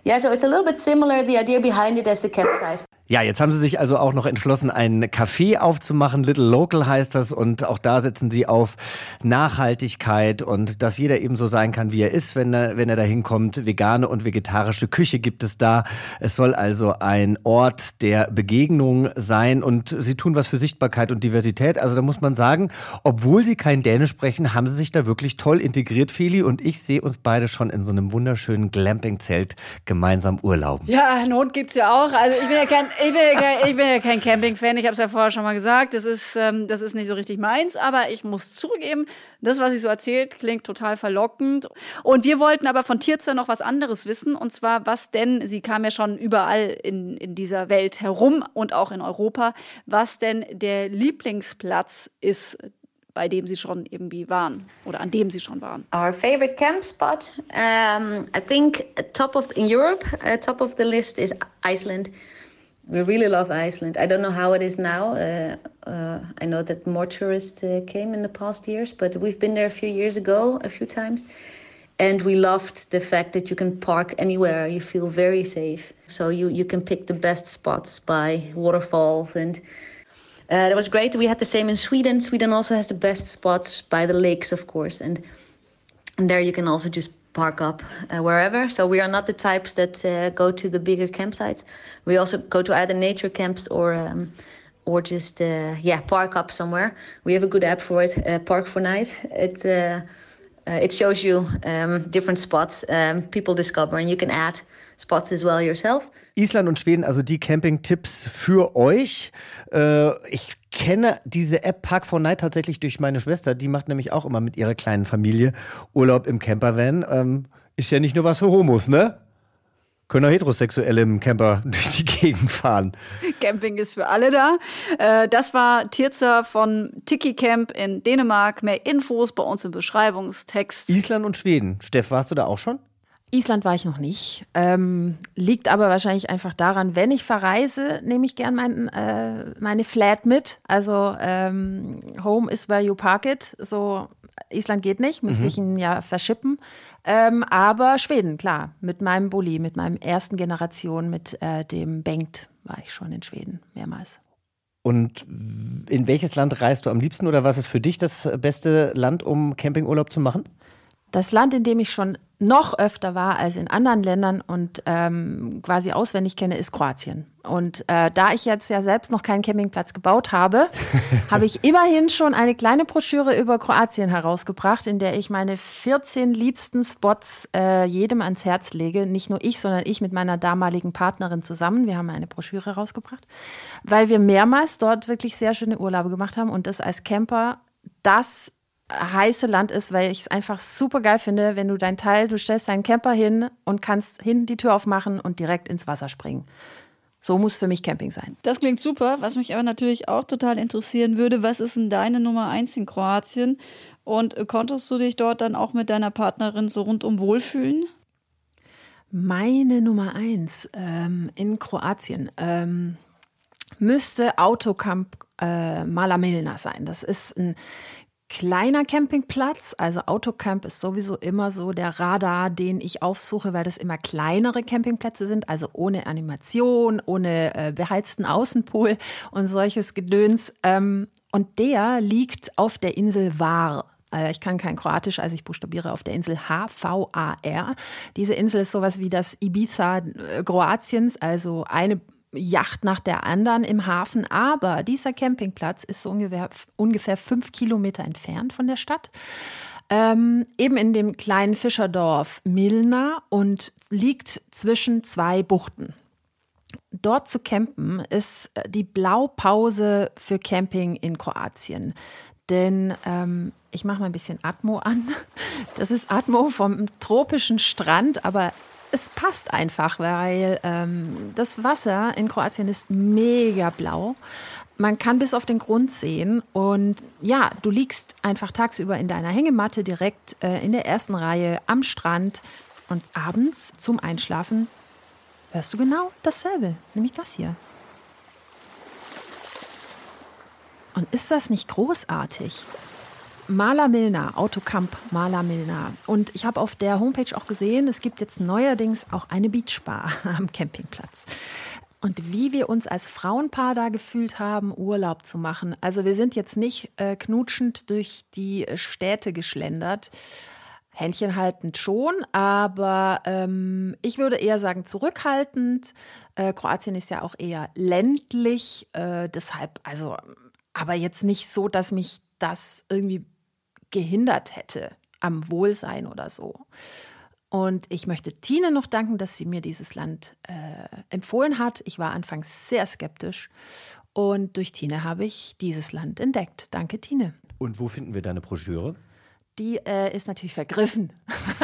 Yeah, so it's a little bit similar, the idea behind it as the campsite. Ja, jetzt haben Sie sich also auch noch entschlossen, ein Café aufzumachen. Little Local heißt das. Und auch da setzen Sie auf Nachhaltigkeit und dass jeder eben so sein kann, wie er ist, wenn er, wenn er da hinkommt. Vegane und vegetarische Küche gibt es da. Es soll also ein Ort der Begegnung sein. Und Sie tun was für Sichtbarkeit und Diversität. Also da muss man sagen, obwohl Sie kein Dänisch sprechen, haben Sie sich da wirklich toll integriert, Feli. Und ich sehe uns beide schon in so einem wunderschönen Glamping-Zelt gemeinsam urlauben. Ja, Not gibt's ja auch. Also ich bin ja kein ich bin ja kein, ich bin ja kein Camping-Fan, ich habe es ja vorher schon mal gesagt. Das ist, ähm, das ist nicht so richtig meins, aber ich muss zugeben, das, was sie so erzählt, klingt total verlockend. Und wir wollten aber von Tirza noch was anderes wissen, und zwar, was denn, sie kam ja schon überall in, in dieser Welt herum und auch in Europa, was denn der Lieblingsplatz ist, bei dem sie schon irgendwie waren oder an dem sie schon waren. Our favorite camp spot, um, I think top of in Europe, uh, top of the list is Iceland. We really love Iceland. I don't know how it is now. Uh, uh, I know that more tourists uh, came in the past years, but we've been there a few years ago, a few times. And we loved the fact that you can park anywhere. You feel very safe. So you, you can pick the best spots by waterfalls. And uh, that was great. We had the same in Sweden. Sweden also has the best spots by the lakes, of course. And, and there you can also just park up uh, wherever. So we are not the types that uh, go to the bigger campsites. We also go to either nature camps or um, or just uh, yeah park up somewhere. We have a good app for it, uh, Park for Night. It uh, uh, it shows you um, different spots um, people discover, and you can add spots as well yourself. Island und Schweden, also die Campingtipps für euch. ich kenne diese App Park for Night tatsächlich durch meine Schwester. Die macht nämlich auch immer mit ihrer kleinen Familie Urlaub im Campervan. Ähm, ist ja nicht nur was für Homos, ne? Können auch Heterosexuelle im Camper durch die Gegend fahren. Camping ist für alle da. Äh, das war Tirza von Tiki Camp in Dänemark. Mehr Infos bei uns im Beschreibungstext. Island und Schweden. Steff, warst du da auch schon? Island war ich noch nicht. Ähm, liegt aber wahrscheinlich einfach daran, wenn ich verreise, nehme ich gern mein, äh, meine Flat mit. Also ähm, Home is where you park it. So Island geht nicht, müsste mhm. ich ihn ja verschippen. Ähm, aber Schweden, klar, mit meinem Bulli, mit meinem ersten Generation, mit äh, dem Bengt war ich schon in Schweden mehrmals. Und in welches Land reist du am liebsten oder was ist für dich das beste Land, um Campingurlaub zu machen? Das Land, in dem ich schon noch öfter war als in anderen Ländern und ähm, quasi auswendig kenne, ist Kroatien. Und äh, da ich jetzt ja selbst noch keinen Campingplatz gebaut habe, habe ich immerhin schon eine kleine Broschüre über Kroatien herausgebracht, in der ich meine 14 liebsten Spots äh, jedem ans Herz lege. Nicht nur ich, sondern ich mit meiner damaligen Partnerin zusammen. Wir haben eine Broschüre herausgebracht, weil wir mehrmals dort wirklich sehr schöne Urlaube gemacht haben und das als Camper das heiße Land ist, weil ich es einfach super geil finde, wenn du dein Teil, du stellst deinen Camper hin und kannst hinten die Tür aufmachen und direkt ins Wasser springen. So muss für mich Camping sein. Das klingt super. Was mich aber natürlich auch total interessieren würde, was ist denn deine Nummer eins in Kroatien? Und konntest du dich dort dann auch mit deiner Partnerin so rundum wohlfühlen? Meine Nummer eins ähm, in Kroatien ähm, müsste Autocamp äh, Malamilna sein. Das ist ein kleiner Campingplatz. Also Autocamp ist sowieso immer so der Radar, den ich aufsuche, weil das immer kleinere Campingplätze sind, also ohne Animation, ohne äh, beheizten Außenpool und solches Gedöns. Ähm, und der liegt auf der Insel Var. Äh, ich kann kein Kroatisch, also ich buchstabiere auf der Insel H-V-A-R. Diese Insel ist sowas wie das Ibiza äh, Kroatiens, also eine Yacht nach der anderen im Hafen. Aber dieser Campingplatz ist so ungefähr, ungefähr fünf Kilometer entfernt von der Stadt. Ähm, eben in dem kleinen Fischerdorf Milna und liegt zwischen zwei Buchten. Dort zu campen ist die Blaupause für Camping in Kroatien. denn ähm, ich mache mal ein bisschen Atmo an. Das ist Atmo vom tropischen Strand, aber es passt einfach, weil ähm, das Wasser in Kroatien ist mega blau. Man kann bis auf den Grund sehen und ja, du liegst einfach tagsüber in deiner Hängematte direkt äh, in der ersten Reihe am Strand und abends zum Einschlafen hörst du genau dasselbe, nämlich das hier. Und ist das nicht großartig? Maler Milner, Autocamp Maler Milner. Und ich habe auf der Homepage auch gesehen, es gibt jetzt neuerdings auch eine Beachbar am Campingplatz. Und wie wir uns als Frauenpaar da gefühlt haben, Urlaub zu machen. Also wir sind jetzt nicht äh, knutschend durch die Städte geschlendert. Händchen haltend schon, aber ähm, ich würde eher sagen zurückhaltend. Äh, Kroatien ist ja auch eher ländlich, äh, deshalb, also, aber jetzt nicht so, dass mich das irgendwie gehindert hätte am Wohlsein oder so. Und ich möchte Tine noch danken, dass sie mir dieses Land äh, empfohlen hat. Ich war anfangs sehr skeptisch und durch Tine habe ich dieses Land entdeckt. Danke, Tine. Und wo finden wir deine Broschüre? Die äh, ist natürlich vergriffen.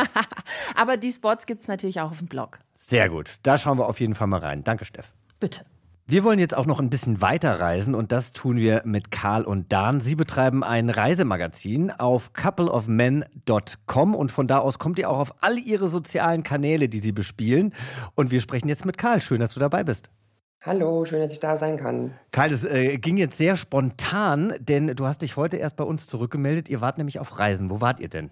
Aber die Spots gibt es natürlich auch auf dem Blog. Sehr gut. Da schauen wir auf jeden Fall mal rein. Danke, Steff. Bitte. Wir wollen jetzt auch noch ein bisschen weiter reisen und das tun wir mit Karl und Dan. Sie betreiben ein Reisemagazin auf coupleofmen.com und von da aus kommt ihr auch auf all ihre sozialen Kanäle, die sie bespielen. Und wir sprechen jetzt mit Karl. Schön, dass du dabei bist. Hallo, schön, dass ich da sein kann. Karl, das äh, ging jetzt sehr spontan, denn du hast dich heute erst bei uns zurückgemeldet. Ihr wart nämlich auf Reisen. Wo wart ihr denn?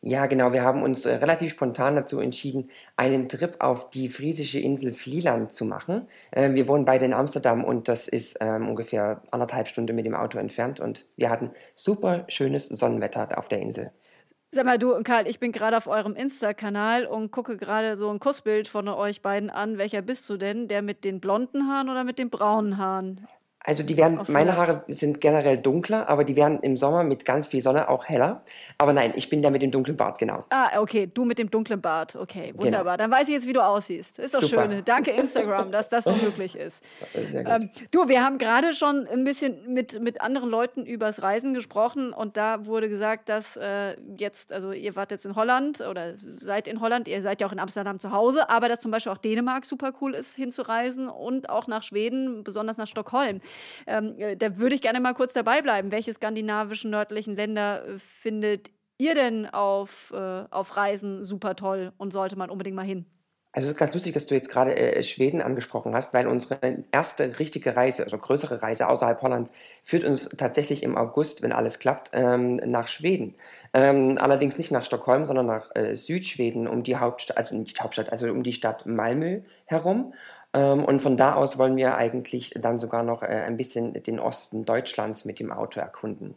Ja, genau. Wir haben uns äh, relativ spontan dazu entschieden, einen Trip auf die friesische Insel Vlieland zu machen. Äh, wir wohnen beide in Amsterdam und das ist ähm, ungefähr anderthalb Stunden mit dem Auto entfernt und wir hatten super schönes Sonnenwetter auf der Insel. Sag mal, du, Karl, ich bin gerade auf eurem Insta-Kanal und gucke gerade so ein Kussbild von euch beiden an. Welcher bist du denn? Der mit den blonden Haaren oder mit den braunen Haaren? Also die werden, meine Haare sind generell dunkler, aber die werden im Sommer mit ganz viel Sonne auch heller. Aber nein, ich bin der mit dem dunklen Bart, genau. Ah, okay, du mit dem dunklen Bart. Okay, genau. wunderbar. Genau. Dann weiß ich jetzt, wie du aussiehst. Ist doch Super. schön. Danke Instagram, dass das so möglich ist. Sehr gut. Ähm, du, wir haben gerade schon ein bisschen mit, mit anderen Leuten übers Reisen gesprochen und da wurde gesagt, dass äh, jetzt, also ihr wart jetzt in Holland oder seid in Holland, ihr seid ja auch in Amsterdam zu Hause, aber dass zum Beispiel auch Dänemark super cool ist, hinzureisen und auch nach Schweden, besonders nach Stockholm. Ähm, äh, da würde ich gerne mal kurz dabei bleiben. Welche skandinavischen nördlichen Länder äh, findet ihr denn auf, äh, auf Reisen super toll und sollte man unbedingt mal hin? Also es ist ganz lustig, dass du jetzt gerade äh, Schweden angesprochen hast, weil unsere erste richtige Reise, also größere Reise außerhalb Hollands, führt uns tatsächlich im August, wenn alles klappt, ähm, nach Schweden. Ähm, allerdings nicht nach Stockholm, sondern nach äh, Südschweden, um die Hauptstadt, also nicht Hauptstadt, also um die Stadt Malmö herum. Ähm, und von da aus wollen wir eigentlich dann sogar noch äh, ein bisschen den Osten Deutschlands mit dem Auto erkunden.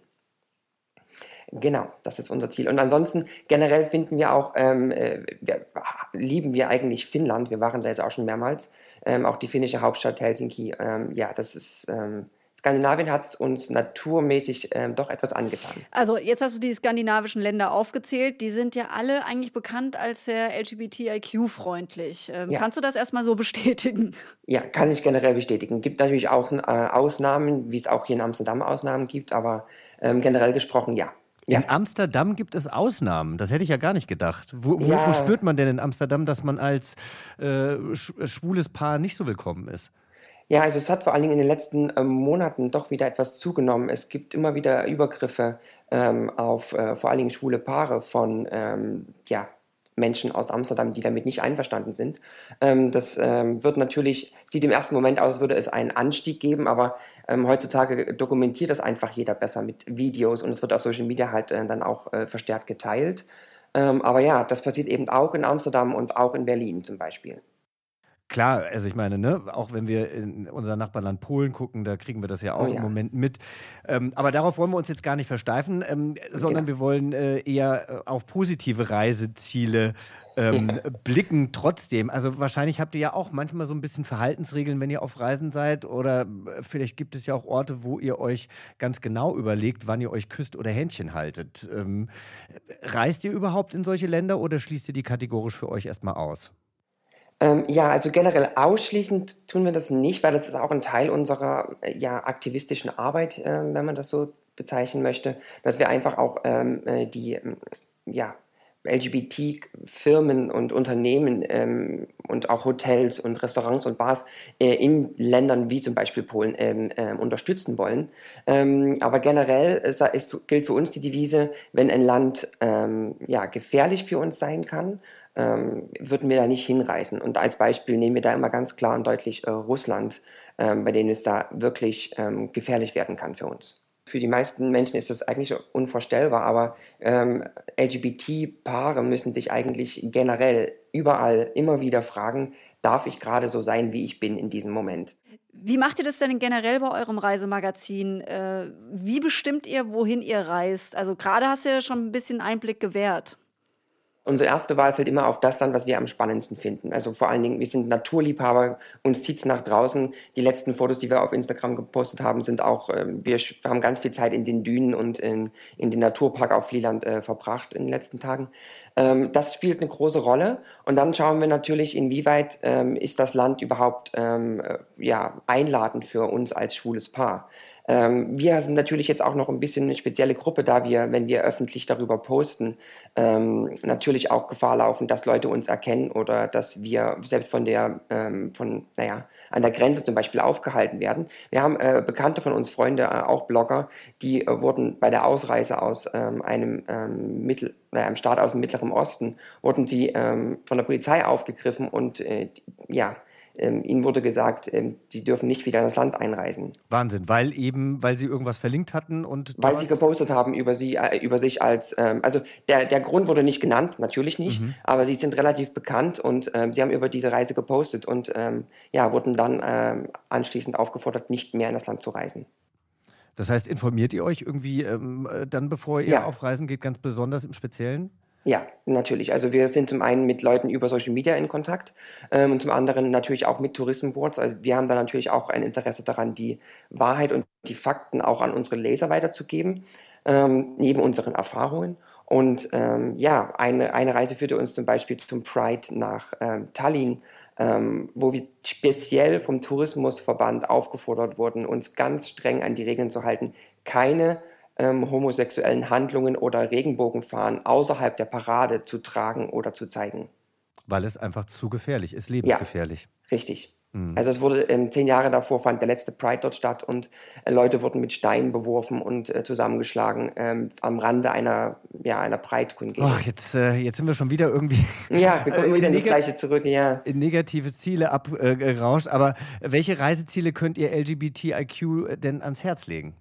Genau, das ist unser Ziel. Und ansonsten generell finden wir auch, ähm, äh, wir, lieben wir eigentlich Finnland. Wir waren da jetzt auch schon mehrmals. Ähm, auch die finnische Hauptstadt Helsinki. Ähm, ja, das ist ähm, Skandinavien hat es uns naturmäßig ähm, doch etwas angetan. Also jetzt hast du die skandinavischen Länder aufgezählt. Die sind ja alle eigentlich bekannt als sehr LGBTIQ-freundlich. Ähm, ja. Kannst du das erstmal so bestätigen? Ja, kann ich generell bestätigen. Gibt natürlich auch äh, Ausnahmen, wie es auch hier in Amsterdam Ausnahmen gibt, aber ähm, generell gesprochen ja. Ja. In Amsterdam gibt es Ausnahmen. Das hätte ich ja gar nicht gedacht. Wo, ja. wo spürt man denn in Amsterdam, dass man als äh, schwules Paar nicht so willkommen ist? Ja, also es hat vor allen Dingen in den letzten ähm, Monaten doch wieder etwas zugenommen. Es gibt immer wieder Übergriffe ähm, auf äh, vor allen Dingen schwule Paare von ähm, ja, Menschen aus Amsterdam, die damit nicht einverstanden sind. Ähm, das ähm, wird natürlich, sieht im ersten Moment aus, als würde es einen Anstieg geben, aber ähm, heutzutage dokumentiert das einfach jeder besser mit Videos und es wird auf Social Media halt äh, dann auch äh, verstärkt geteilt. aber ja, das passiert eben auch in Amsterdam und auch in Berlin zum Beispiel. Klar, also ich meine, ne, auch wenn wir in unser Nachbarland Polen gucken, da kriegen wir das ja auch oh, ja. im Moment mit. Ähm, aber darauf wollen wir uns jetzt gar nicht versteifen, ähm, sondern genau. wir wollen äh, eher äh, auf positive Reiseziele ähm, ja. blicken trotzdem. Also wahrscheinlich habt ihr ja auch manchmal so ein bisschen Verhaltensregeln, wenn ihr auf Reisen seid. Oder äh, vielleicht gibt es ja auch Orte, wo ihr euch ganz genau überlegt, wann ihr euch küsst oder Händchen haltet. Ähm, reist ihr überhaupt in solche Länder oder schließt ihr die kategorisch für euch erstmal aus? Ähm, ja, also generell ausschließend tun wir das nicht, weil das ist auch ein Teil unserer äh, ja, aktivistischen Arbeit, äh, wenn man das so bezeichnen möchte, dass wir einfach auch ähm, äh, die ähm, ja, LGBT-Firmen und Unternehmen ähm, und auch Hotels und Restaurants und Bars äh, in Ländern wie zum Beispiel Polen ähm, äh, unterstützen wollen. Ähm, aber generell ist, ist, gilt für uns die Devise, wenn ein Land ähm, ja, gefährlich für uns sein kann, ähm, würden wir da nicht hinreisen. Und als Beispiel nehmen wir da immer ganz klar und deutlich äh, Russland, ähm, bei denen es da wirklich gefährlich werden kann für uns für die meisten Menschen ist das eigentlich unvorstellbar, aber ähm, LGBT-Paare müssen sich eigentlich generell überall immer wieder fragen, darf ich gerade so sein, wie ich bin in diesem Moment? Wie macht ihr das denn generell bei eurem Reisemagazin? Äh, wie bestimmt ihr, wohin ihr reist? Also gerade hast du ja schon ein bisschen Einblick gewährt. Unsere erste Wahl fällt immer auf das Land, was wir am spannendsten finden. Also vor allen Dingen, wir sind Naturliebhaber, uns zieht es nach draußen. Die letzten Fotos, die wir auf Instagram gepostet haben, sind auch, äh, wir haben ganz viel Zeit in den Dünen und in, in den Naturpark auf Flieland äh, verbracht in den letzten Tagen. Ähm, das spielt eine große Rolle. Und dann schauen wir natürlich, inwieweit ähm, ist das Land überhaupt ähm, äh, ja, einladend für uns als schwules Paar. Ähm, wir sind natürlich jetzt auch noch ein bisschen eine spezielle Gruppe, da wir, wenn wir öffentlich darüber posten, ähm, natürlich auch Gefahr laufen, dass Leute uns erkennen oder dass wir selbst von der, ähm, von, naja, an der Grenze zum Beispiel aufgehalten werden. Wir haben äh, Bekannte von uns, Freunde, äh, auch Blogger, die äh, wurden bei der Ausreise aus ähm, einem ähm, Mittel, äh, einem Staat aus dem Mittleren Osten, wurden sie ähm, von der Polizei aufgegriffen und äh, ja, ähm, ihnen wurde gesagt, ähm, sie dürfen nicht wieder in das Land einreisen. Wahnsinn, weil eben, weil sie irgendwas verlinkt hatten und. Weil sie gepostet haben über sie, äh, über sich als, ähm, also der, der Grund wurde nicht genannt, natürlich nicht, mhm. aber sie sind relativ bekannt und ähm, sie haben über diese Reise gepostet und ähm, ja, wurden dann ähm, anschließend aufgefordert, nicht mehr in das Land zu reisen. Das heißt, informiert ihr euch irgendwie ähm, äh, dann, bevor ihr ja. auf Reisen geht, ganz besonders im Speziellen? Ja, natürlich. Also wir sind zum einen mit Leuten über Social Media in Kontakt ähm, und zum anderen natürlich auch mit Tourismusboards. Also wir haben da natürlich auch ein Interesse daran, die Wahrheit und die Fakten auch an unsere Leser weiterzugeben, ähm, neben unseren Erfahrungen. Und ähm, ja, eine, eine Reise führte uns zum Beispiel zum Pride nach ähm, Tallinn, ähm, wo wir speziell vom Tourismusverband aufgefordert wurden, uns ganz streng an die Regeln zu halten, keine ähm, homosexuellen Handlungen oder Regenbogenfahren außerhalb der Parade zu tragen oder zu zeigen. Weil es einfach zu gefährlich ist, lebensgefährlich. Ja, richtig. Mhm. Also es wurde ähm, zehn Jahre davor fand der letzte Pride dort statt und äh, Leute wurden mit Steinen beworfen und äh, zusammengeschlagen ähm, am Rande einer, ja, einer Pride-Kundgebung. Oh, jetzt, äh, jetzt sind wir schon wieder irgendwie. Ja, wir kommen wieder in das Gleiche zurück, ja. In negative Ziele abgerauscht. aber welche Reiseziele könnt ihr LGBTIQ denn ans Herz legen?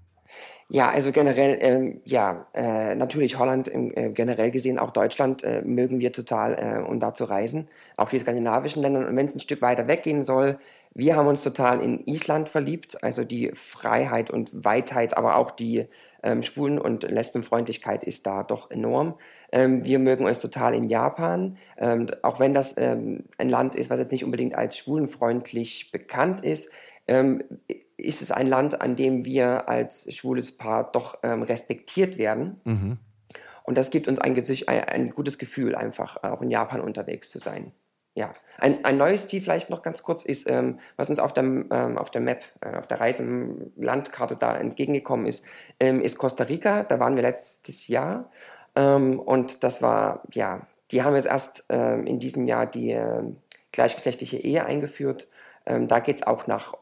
Ja, also generell, ähm, ja, äh, natürlich Holland äh, generell gesehen, auch Deutschland äh, mögen wir total, äh, um da zu reisen. Auch die skandinavischen Länder. Und wenn es ein Stück weiter weggehen soll, wir haben uns total in Island verliebt. Also die Freiheit und Weitheit, aber auch die ähm, Schwulen- und Lesbenfreundlichkeit ist da doch enorm. Ähm, wir mögen uns total in Japan, ähm, auch wenn das ähm, ein Land ist, was jetzt nicht unbedingt als schwulenfreundlich bekannt ist. Ähm, ist es ein Land, an dem wir als schwules Paar doch ähm, respektiert werden. Mhm. Und das gibt uns ein, ein, ein, gutes Gefühl, einfach äh, auch in Japan unterwegs zu sein. Ja, ein, ein neues Ziel vielleicht noch ganz kurz ist, ähm, was uns auf, dem, ähm, auf der Map, äh, auf der Reisenlandkarte da entgegengekommen ist, ähm, ist Costa Rica. Da waren wir letztes Jahr ähm, und das war, ja, die haben jetzt erst ähm, in diesem Jahr die äh, gleichgeschlechtliche Ehe eingeführt. Da geht es auch nach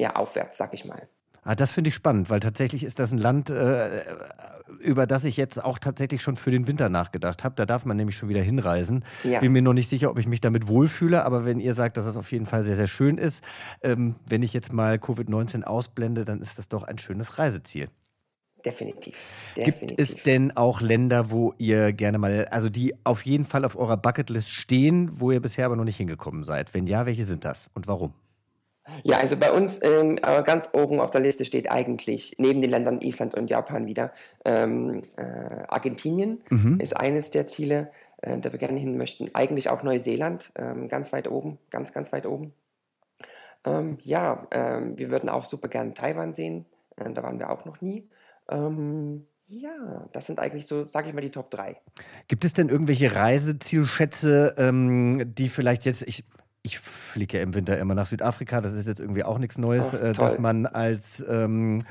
ja, aufwärts, sag ich mal. Ah, das finde ich spannend, weil tatsächlich ist das ein Land, äh, über das ich jetzt auch tatsächlich schon für den Winter nachgedacht habe. Da darf man nämlich schon wieder hinreisen. Ja. Bin mir noch nicht sicher, ob ich mich damit wohlfühle, aber wenn ihr sagt, dass es auf jeden Fall sehr, sehr schön ist, ähm, wenn ich jetzt mal Covid-19 ausblende, dann ist das doch ein schönes Reiseziel. Definitiv. Definitiv. Gibt es denn auch Länder, wo ihr gerne mal, also die auf jeden Fall auf eurer Bucketlist stehen, wo ihr bisher aber noch nicht hingekommen seid? Wenn ja, welche sind das und warum? Ja, also bei uns ähm, ganz oben auf der Liste steht eigentlich neben den Ländern Island und Japan wieder ähm, äh, Argentinien mhm. ist eines der Ziele, äh, da wir gerne hin möchten. Eigentlich auch Neuseeland, ähm, ganz weit oben, ganz, ganz weit oben. Ähm, ja, ähm, wir würden auch super gerne Taiwan sehen, äh, da waren wir auch noch nie. Ähm, ja, das sind eigentlich so, sage ich mal, die Top 3. Gibt es denn irgendwelche Reisezielschätze, ähm, die vielleicht jetzt, ich ich fliege ja im Winter immer nach Südafrika, das ist jetzt irgendwie auch nichts Neues, oh, äh, dass man als ähm,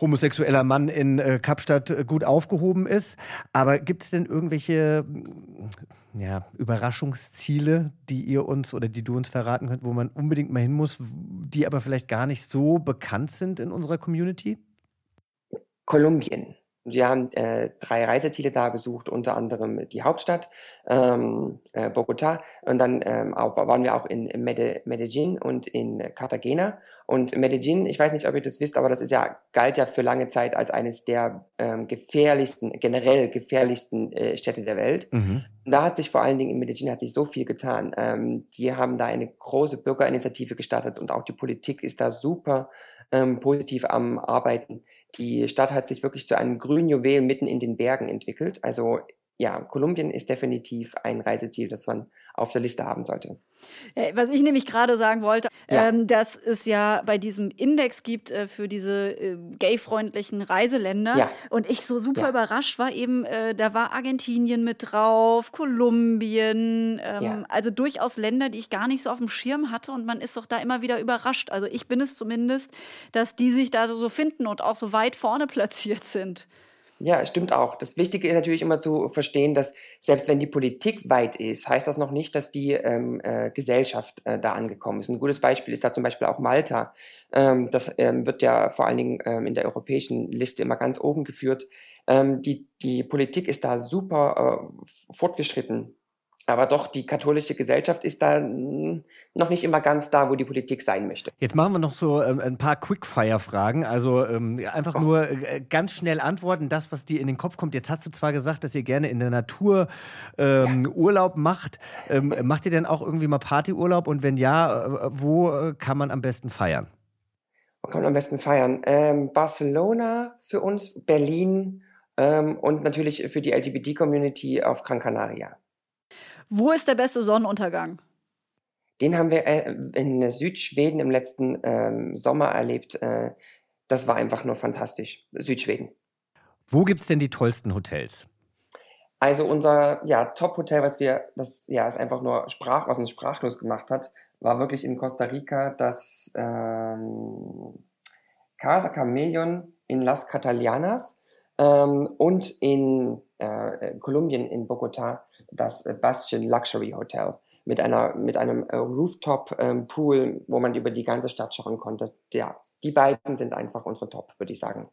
homosexueller Mann in äh, Kapstadt äh, gut aufgehoben ist. Aber gibt es denn irgendwelche mm, ja, Überraschungsziele, die ihr uns oder die du uns verraten könnt, wo man unbedingt mal hin muss, die aber vielleicht gar nicht so bekannt sind in unserer Community? Kolumbien. Wir haben äh, drei Reiseziele da besucht, unter anderem die Hauptstadt, ähm, äh, Bogota. Und dann ähm, auch, waren wir auch in Medellin und in Cartagena. Und Medellin, ich weiß nicht, ob ihr das wisst, aber das ist ja, galt ja für lange Zeit als eines der ähm, gefährlichsten, generell gefährlichsten äh, Städte der Welt. Mhm. Da hat sich vor allen Dingen in Medellin hat sich so viel getan. Ähm, die haben da eine große Bürgerinitiative gestartet und auch die Politik ist da super ähm, positiv am Arbeiten. Die Stadt hat sich wirklich zu einem grünen Juwel mitten in den Bergen entwickelt. Also ja, Kolumbien ist definitiv ein Reiseziel, das man auf der Liste haben sollte. Äh, was ich nämlich gerade sagen wollte, ja. ähm, dass es ja bei diesem Index gibt äh, für diese äh, gay-freundlichen Reiseländer. Ja. Und ich so super ja. überrascht war eben, äh, da war Argentinien mit drauf, Kolumbien, ähm, also durchaus Länder, die ich gar nicht so auf dem Schirm hatte. Und man ist doch da immer wieder überrascht. Also ich bin es zumindest, dass die sich da so, so finden und auch so weit vorne platziert sind. Ja, stimmt auch. Das Wichtige ist natürlich immer zu verstehen, dass selbst wenn die Politik weit ist, heißt das noch nicht, dass die ähm, äh, Gesellschaft äh, da angekommen ist. Ein gutes Beispiel ist da zum Beispiel auch Malta. Ähm, das ähm, wird ja vor allen Dingen ähm, in der europäischen Liste immer ganz oben geführt. Ähm, die, die Politik ist da super äh, fortgeschritten aber doch, die katholische Gesellschaft ist da noch nicht immer ganz da, wo die Politik sein möchte. Jetzt machen wir noch so ähm, ein paar Quickfire-Fragen. Also ähm, einfach oh. nur äh, ganz schnell antworten, das, was dir in den Kopf kommt. Jetzt hast du zwar gesagt, dass ihr gerne in der Natur ähm, ja. Urlaub macht. Ähm, macht ihr denn auch irgendwie mal Partyurlaub? Und wenn ja, äh, wo äh, kann man am besten feiern? Wo kann man am besten feiern? Ähm, Barcelona für uns, Berlin ähm, und natürlich für die LGBT-Community auf Gran Canaria. Wo ist der beste Sonnenuntergang? Den haben wir äh, in Südschweden im letzten ähm, Sommer erlebt. Äh, das war einfach nur fantastisch. Südschweden. Wo gibt es denn die tollsten Hotels? Also unser ja, Top-Hotel, was wir, das ja, ist einfach nur Sprach, was uns sprachlos gemacht hat, war wirklich in Costa Rica das ähm, Casa Camellon in Las Catalianas ähm, und in äh, Kolumbien, in Bogotá, das Bastion Luxury Hotel mit, einer, mit einem äh, Rooftop-Pool, ähm, wo man über die ganze Stadt schauen konnte. Ja, die beiden sind einfach unsere Top, würde ich sagen.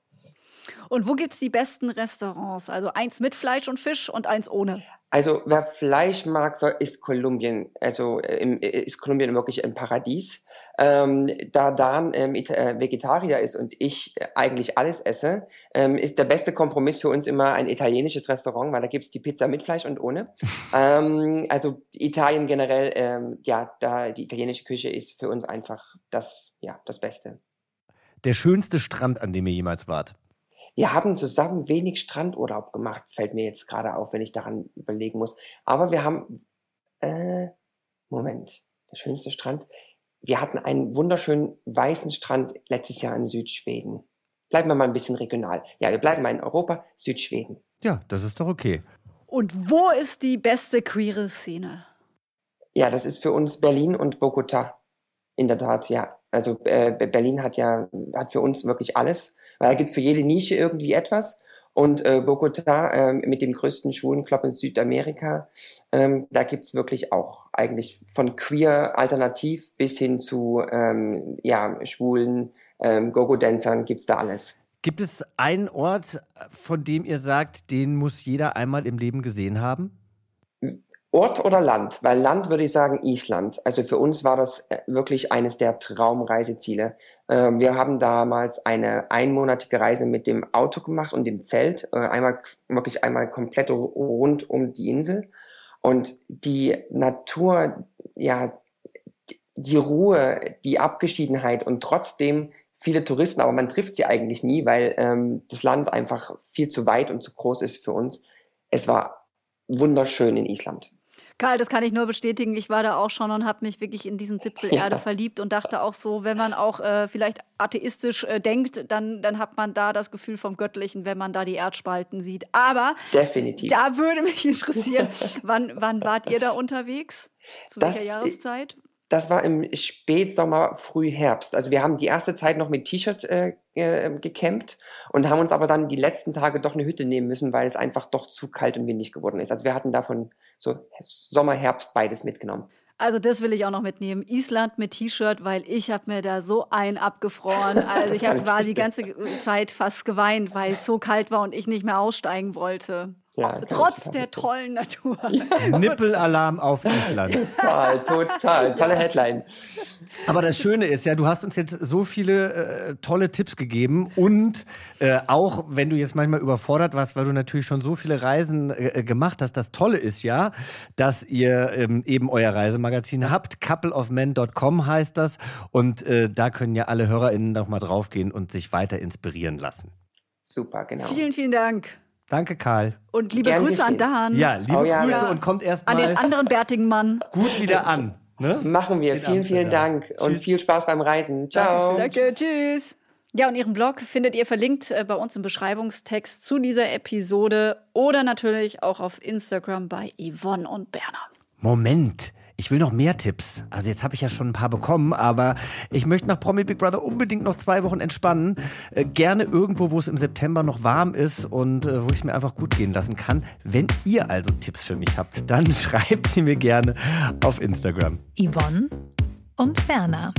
Und wo gibt es die besten Restaurants? Also eins mit Fleisch und Fisch und eins ohne? Also wer Fleisch mag, soll, ist Kolumbien. Also äh, ist Kolumbien wirklich ein Paradies. Ähm, da Dan ähm, äh, Vegetarier ist und ich äh, eigentlich alles esse, ähm, ist der beste Kompromiss für uns immer ein italienisches Restaurant, weil da gibt es die Pizza mit Fleisch und ohne. Ähm, also Italien generell, ähm, ja, da die italienische Küche ist für uns einfach das, ja, das Beste. Der schönste Strand, an dem ihr jemals wart? Wir haben zusammen wenig Strandurlaub gemacht, fällt mir jetzt gerade auf, wenn ich daran überlegen muss. Aber wir haben, äh, Moment, der schönste Strand. Wir hatten einen wunderschönen weißen Strand letztes Jahr in Südschweden. Bleiben wir mal ein bisschen regional. Ja, wir bleiben mal in Europa, Südschweden. Ja, das ist doch okay. Und wo ist die beste queere Szene? Ja, das ist für uns Berlin und Bogota. In der Tat, ja. Also äh, Berlin hat ja hat für uns wirklich alles, weil da gibt es für jede Nische irgendwie etwas. Und äh, Bogota äh, mit dem größten Schwulenclub in Südamerika, ähm, da gibt's wirklich auch eigentlich von queer alternativ bis hin zu ähm, ja, schwulen ähm, Gogo-Dancern gibt's da alles. Gibt es einen Ort, von dem ihr sagt, den muss jeder einmal im Leben gesehen haben? Ort oder Land? Weil Land würde ich sagen Island. Also für uns war das äh, wirklich eines der Traumreiseziele. Ähm, wir haben damals eine einmonatige Reise mit dem Auto gemacht und dem Zelt. Äh, einmal, wirklich einmal komplett rund um die Insel. Und die Natur, ja, die Ruhe, die Abgeschiedenheit und trotzdem viele Touristen, aber man trifft sie eigentlich nie, weil ähm, das Land einfach viel zu weit und zu groß ist für uns. Es war wunderschön in Island. Karl, das kann ich nur bestätigen. Ich war da auch schon und habe mich wirklich in diesen Zipfel Erde ja. verliebt und dachte auch so, wenn man auch äh, vielleicht atheistisch äh, denkt, dann, dann hat man da das Gefühl vom Göttlichen, wenn man da die Erdspalten sieht. Aber Definitiv. da würde mich interessieren, wann, wann wart ihr da unterwegs? Zu welcher das, Jahreszeit? Das war im Spätsommer, Frühherbst. Also wir haben die erste Zeit noch mit T-Shirt äh, äh, gecampt und haben uns aber dann die letzten Tage doch eine Hütte nehmen müssen, weil es einfach doch zu kalt und windig geworden ist. Also wir hatten davon so Sommer, Herbst beides mitgenommen. Also das will ich auch noch mitnehmen. Island mit T-Shirt, weil ich habe mir da so ein abgefroren. Also ich hab, war die ganze Zeit fast geweint, weil es so kalt war und ich nicht mehr aussteigen wollte. Ja, Trotz der tollen Natur. Nippelalarm auf Island. Total, total. Tolle Headline. Aber das Schöne ist ja, du hast uns jetzt so viele äh, tolle Tipps gegeben und äh, auch wenn du jetzt manchmal überfordert warst, weil du natürlich schon so viele Reisen äh, gemacht hast, das Tolle ist ja, dass ihr ähm, eben euer Reisemagazin habt. Coupleofmen.com heißt das und äh, da können ja alle HörerInnen nochmal draufgehen und sich weiter inspirieren lassen. Super, genau. Vielen, vielen Dank. Danke, Karl. Und liebe Gern Grüße an Dan. Ja, liebe oh, ja, Grüße ja. und kommt erstmal. An den anderen bärtigen Mann. Gut wieder an. Ne? Machen wir. vielen, vielen Dank. Tschüss. Und viel Spaß beim Reisen. Ciao. Danke, tschüss. Ja, und ihren Blog findet ihr verlinkt äh, bei uns im Beschreibungstext zu dieser Episode oder natürlich auch auf Instagram bei Yvonne und Berner. Moment. Ich will noch mehr Tipps. Also jetzt habe ich ja schon ein paar bekommen, aber ich möchte nach Promi Big Brother unbedingt noch zwei Wochen entspannen. Äh, gerne irgendwo, wo es im September noch warm ist und äh, wo ich es mir einfach gut gehen lassen kann. Wenn ihr also Tipps für mich habt, dann schreibt sie mir gerne auf Instagram. Yvonne und Werner.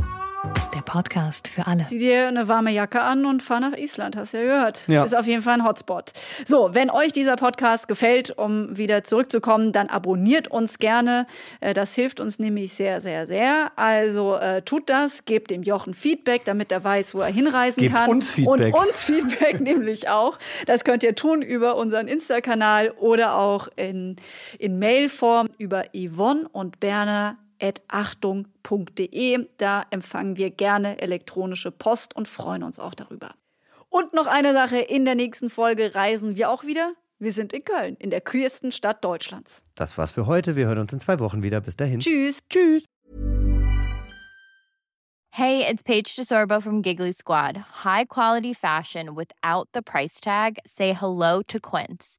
Der Podcast für alle. Zieh dir eine warme Jacke an und fahr nach Island, hast du ja gehört. Ja. Ist auf jeden Fall ein Hotspot. So, wenn euch dieser Podcast gefällt, um wieder zurückzukommen, dann abonniert uns gerne. Äh, das hilft uns nämlich sehr, sehr, sehr. Also äh, tut das, gebt dem Jochen Feedback, damit er weiß, wo er hinreisen gebt kann. Uns Feedback. Und uns Feedback nämlich auch. Das könnt ihr tun über unseren Insta-Kanal oder auch in, in Mailform über Yvonne und Berner achtung.de. Da empfangen wir gerne elektronische Post und freuen uns auch darüber. Und noch eine Sache, in der nächsten Folge reisen wir auch wieder. Wir sind in Köln, in der kühlsten Stadt Deutschlands. Das war's für heute. Wir hören uns in zwei Wochen wieder. Bis dahin. Tschüss. Tschüss. Hey, it's Paige DeSorbo from Giggly Squad. High quality fashion without the price tag. Say hello to Quince.